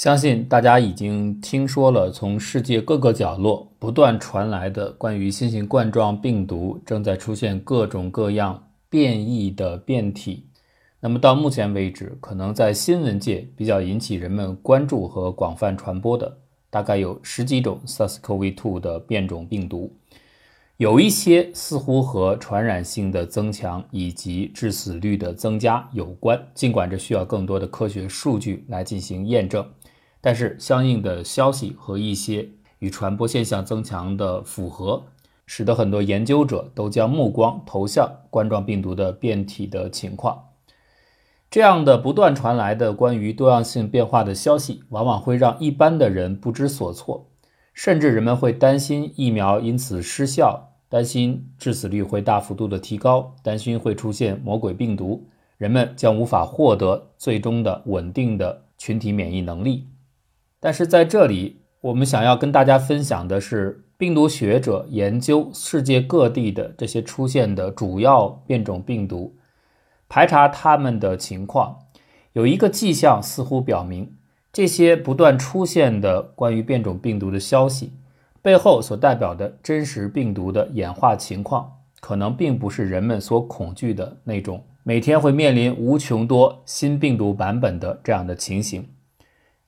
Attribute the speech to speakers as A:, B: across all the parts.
A: 相信大家已经听说了，从世界各个角落不断传来的关于新型冠状病毒正在出现各种各样变异的变体。那么到目前为止，可能在新闻界比较引起人们关注和广泛传播的，大概有十几种 SARS-CoV-2 的变种病毒。有一些似乎和传染性的增强以及致死率的增加有关，尽管这需要更多的科学数据来进行验证。但是，相应的消息和一些与传播现象增强的符合，使得很多研究者都将目光投向冠状病毒的变体的情况。这样的不断传来的关于多样性变化的消息，往往会让一般的人不知所措，甚至人们会担心疫苗因此失效，担心致死率会大幅度的提高，担心会出现魔鬼病毒，人们将无法获得最终的稳定的群体免疫能力。但是在这里，我们想要跟大家分享的是，病毒学者研究世界各地的这些出现的主要变种病毒，排查它们的情况，有一个迹象似乎表明，这些不断出现的关于变种病毒的消息背后所代表的真实病毒的演化情况，可能并不是人们所恐惧的那种每天会面临无穷多新病毒版本的这样的情形。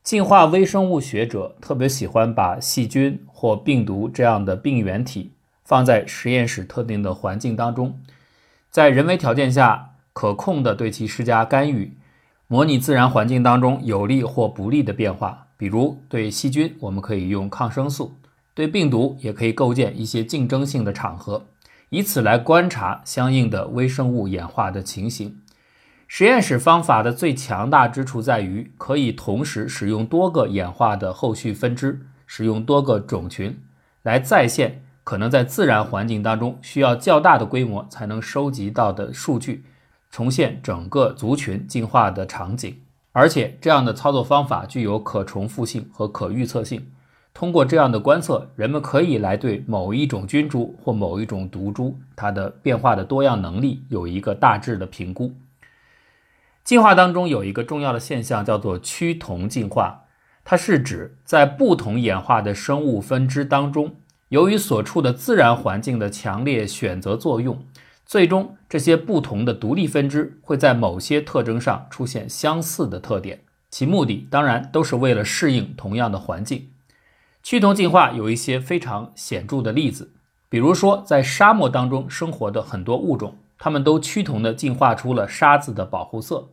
A: 进化微生物学者特别喜欢把细菌或病毒这样的病原体放在实验室特定的环境当中，在人为条件下可控的对其施加干预，模拟自然环境当中有利或不利的变化。比如对细菌，我们可以用抗生素；对病毒，也可以构建一些竞争性的场合，以此来观察相应的微生物演化的情形。实验室方法的最强大之处在于，可以同时使用多个演化的后续分支，使用多个种群来再现可能在自然环境当中需要较大的规模才能收集到的数据，重现整个族群进化的场景。而且，这样的操作方法具有可重复性和可预测性。通过这样的观测，人们可以来对某一种菌株或某一种毒株它的变化的多样能力有一个大致的评估。进化当中有一个重要的现象，叫做趋同进化。它是指在不同演化的生物分支当中，由于所处的自然环境的强烈选择作用，最终这些不同的独立分支会在某些特征上出现相似的特点。其目的当然都是为了适应同样的环境。趋同进化有一些非常显著的例子，比如说在沙漠当中生活的很多物种。它们都趋同地进化出了沙子的保护色。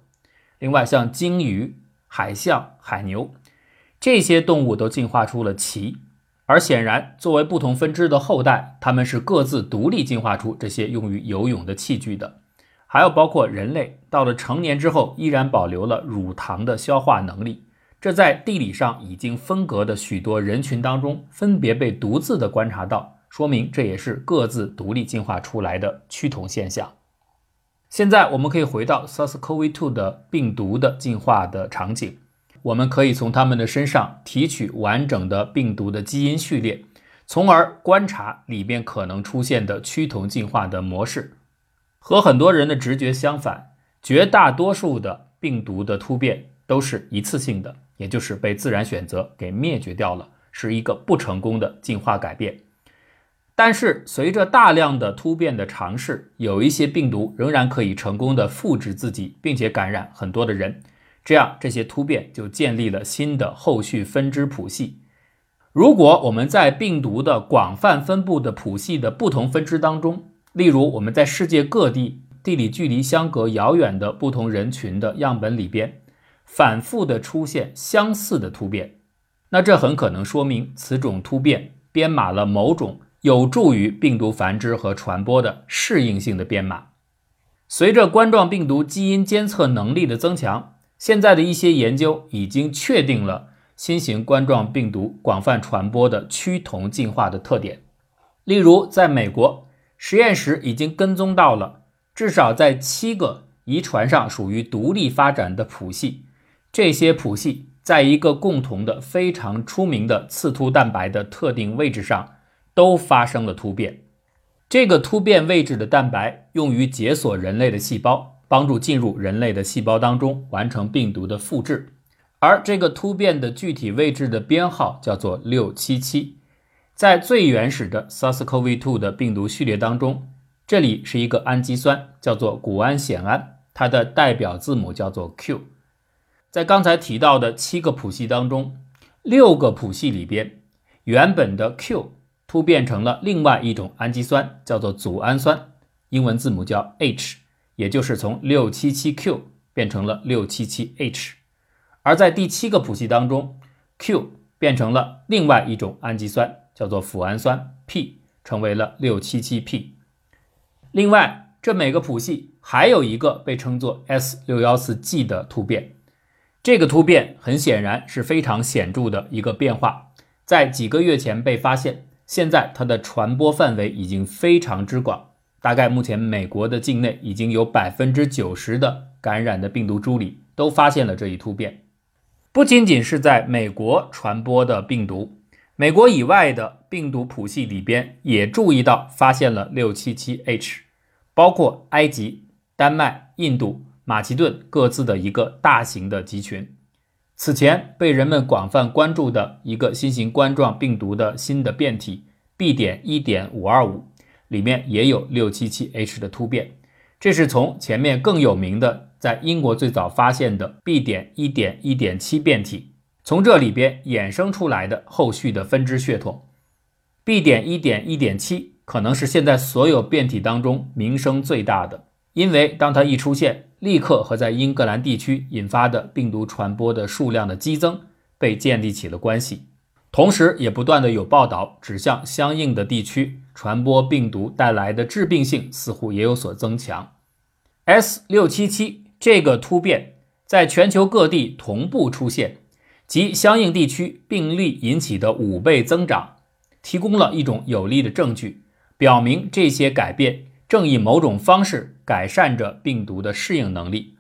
A: 另外，像鲸鱼、海象、海牛这些动物都进化出了鳍。而显然，作为不同分支的后代，它们是各自独立进化出这些用于游泳的器具的。还有包括人类，到了成年之后依然保留了乳糖的消化能力。这在地理上已经分隔的许多人群当中，分别被独自的观察到，说明这也是各自独立进化出来的趋同现象。现在我们可以回到 SARS-CoV-2 的病毒的进化的场景，我们可以从它们的身上提取完整的病毒的基因序列，从而观察里边可能出现的趋同进化的模式。和很多人的直觉相反，绝大多数的病毒的突变都是一次性的，也就是被自然选择给灭绝掉了，是一个不成功的进化改变。但是，随着大量的突变的尝试，有一些病毒仍然可以成功的复制自己，并且感染很多的人。这样，这些突变就建立了新的后续分支谱系。如果我们在病毒的广泛分布的谱系的不同分支当中，例如我们在世界各地地理距离相隔遥远的不同人群的样本里边，反复的出现相似的突变，那这很可能说明此种突变编码了某种。有助于病毒繁殖和传播的适应性的编码。随着冠状病毒基因监测能力的增强，现在的一些研究已经确定了新型冠状病毒广泛传播的趋同进化的特点。例如，在美国，实验室已经跟踪到了至少在七个遗传上属于独立发展的谱系，这些谱系在一个共同的非常出名的刺突蛋白的特定位置上。都发生了突变，这个突变位置的蛋白用于解锁人类的细胞，帮助进入人类的细胞当中完成病毒的复制。而这个突变的具体位置的编号叫做六七七。在最原始的 SARS-CoV-2 的病毒序列当中，这里是一个氨基酸，叫做谷氨酰胺，它的代表字母叫做 Q。在刚才提到的七个谱系当中，六个谱系里边，原本的 Q 突变成了另外一种氨基酸，叫做组氨酸，英文字母叫 H，也就是从 677Q 变成了 677H。而在第七个谱系当中，Q 变成了另外一种氨基酸。叫做脯氨酸 P 成为了六七七 P。另外，这每个谱系还有一个被称作 S 六幺四 G 的突变，这个突变很显然是非常显著的一个变化，在几个月前被发现，现在它的传播范围已经非常之广，大概目前美国的境内已经有百分之九十的感染的病毒株里都发现了这一突变，不仅仅是在美国传播的病毒。美国以外的病毒谱系里边也注意到发现了 677H，包括埃及、丹麦、印度、马其顿各自的一个大型的集群。此前被人们广泛关注的一个新型冠状病毒的新的变体 B. 点一点五二五里面也有 677H 的突变，这是从前面更有名的在英国最早发现的 B. 点一点一点七变体。从这里边衍生出来的后续的分支血统，B 点一点一点七可能是现在所有变体当中名声最大的，因为当它一出现，立刻和在英格兰地区引发的病毒传播的数量的激增被建立起了关系，同时也不断的有报道指向相应的地区传播病毒带来的致病性似乎也有所增强。S 六七七这个突变在全球各地同步出现。及相应地区病例引起的五倍增长，提供了一种有力的证据，表明这些改变正以某种方式改善着病毒的适应能力。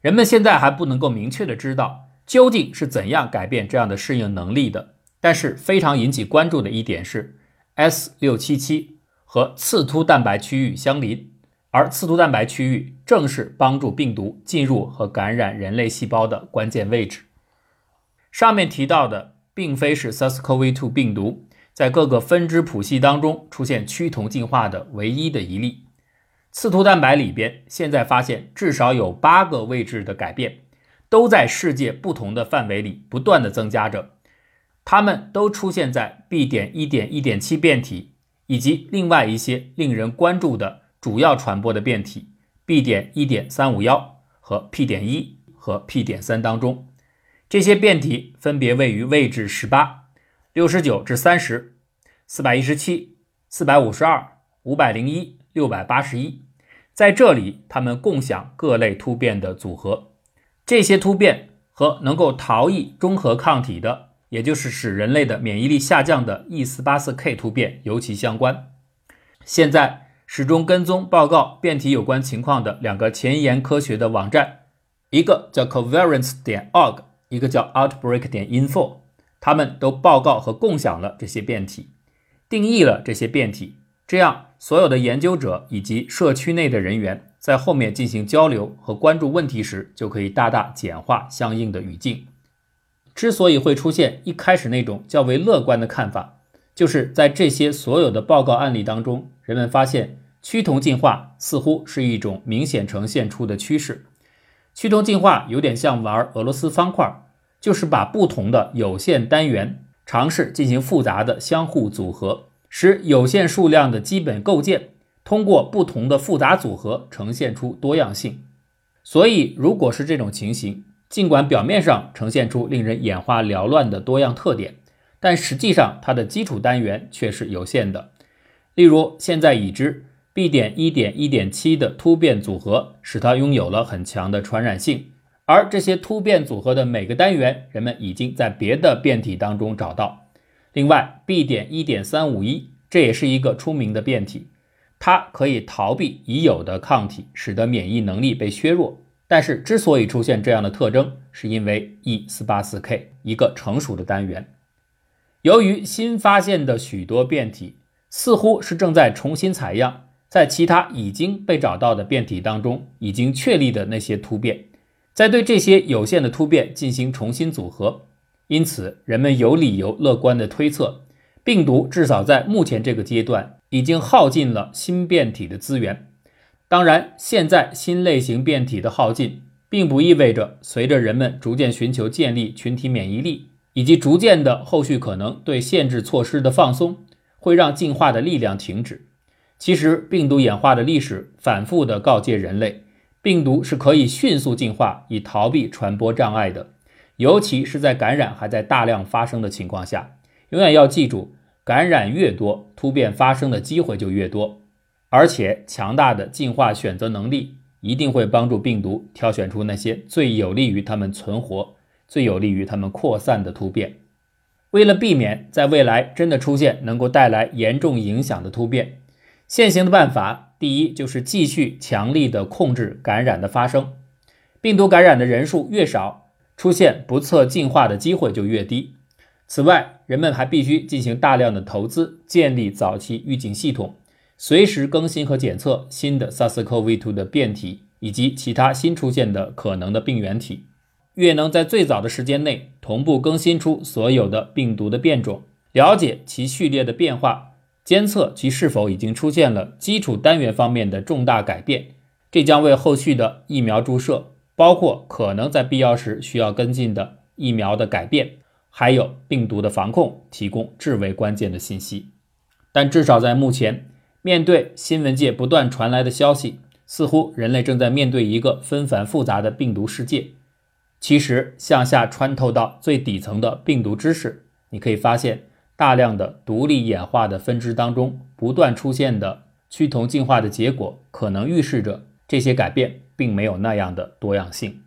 A: 人们现在还不能够明确的知道究竟是怎样改变这样的适应能力的，但是非常引起关注的一点是，S 六七七和刺突蛋白区域相邻，而刺突蛋白区域正是帮助病毒进入和感染人类细胞的关键位置。上面提到的并非是 SARS-CoV-2 病毒在各个分支谱系当中出现趋同进化的唯一的一例。刺突蛋白里边现在发现至少有八个位置的改变，都在世界不同的范围里不断的增加着。它们都出现在 B. 点一点一点七变体以及另外一些令人关注的主要传播的变体 B. 点一点三五幺和 P. 点一和 P. 点三当中。这些变体分别位于位置十八、六十九至三十、四百一十七、四百五十二、五百零一、六百八十一，在这里，它们共享各类突变的组合。这些突变和能够逃逸中和抗体的，也就是使人类的免疫力下降的 E484K 突变尤其相关。现在，始终跟踪报告变体有关情况的两个前沿科学的网站，一个叫 Covariance 点 org。一个叫 Outbreak 点 info，他们都报告和共享了这些变体，定义了这些变体，这样所有的研究者以及社区内的人员在后面进行交流和关注问题时，就可以大大简化相应的语境。之所以会出现一开始那种较为乐观的看法，就是在这些所有的报告案例当中，人们发现趋同进化似乎是一种明显呈现出的趋势。趋同进化有点像玩俄罗斯方块，就是把不同的有限单元尝试进行复杂的相互组合，使有限数量的基本构件通过不同的复杂组合呈现出多样性。所以，如果是这种情形，尽管表面上呈现出令人眼花缭乱的多样特点，但实际上它的基础单元却是有限的。例如，现在已知。B. 点一点一点七的突变组合使它拥有了很强的传染性，而这些突变组合的每个单元，人们已经在别的变体当中找到。另外，B. 点一点三五一这也是一个出名的变体，它可以逃避已有的抗体，使得免疫能力被削弱。但是，之所以出现这样的特征，是因为 E 四八四 K 一个成熟的单元。由于新发现的许多变体似乎是正在重新采样。在其他已经被找到的变体当中，已经确立的那些突变，再对这些有限的突变进行重新组合。因此，人们有理由乐观地推测，病毒至少在目前这个阶段已经耗尽了新变体的资源。当然，现在新类型变体的耗尽，并不意味着随着人们逐渐寻求建立群体免疫力，以及逐渐的后续可能对限制措施的放松，会让进化的力量停止。其实，病毒演化的历史反复地告诫人类，病毒是可以迅速进化以逃避传播障碍的。尤其是在感染还在大量发生的情况下，永远要记住，感染越多，突变发生的机会就越多。而且，强大的进化选择能力一定会帮助病毒挑选出那些最有利于它们存活、最有利于它们扩散的突变。为了避免在未来真的出现能够带来严重影响的突变，现行的办法，第一就是继续强力的控制感染的发生，病毒感染的人数越少。出现不测进化的机会就越低。此外，人们还必须进行大量的投资，建立早期预警系统，随时更新和检测新的 SARS-CoV-2 的变体以及其他新出现的可能的病原体。越能在最早的时间内同步更新出所有的病毒的变种，了解其序列的变化，监测其是否已经出现了基础单元方面的重大改变，这将为后续的疫苗注射。包括可能在必要时需要跟进的疫苗的改变，还有病毒的防控，提供至为关键的信息。但至少在目前，面对新闻界不断传来的消息，似乎人类正在面对一个纷繁复杂的病毒世界。其实，向下穿透到最底层的病毒知识，你可以发现，大量的独立演化的分支当中不断出现的趋同进化的结果，可能预示着这些改变。并没有那样的多样性。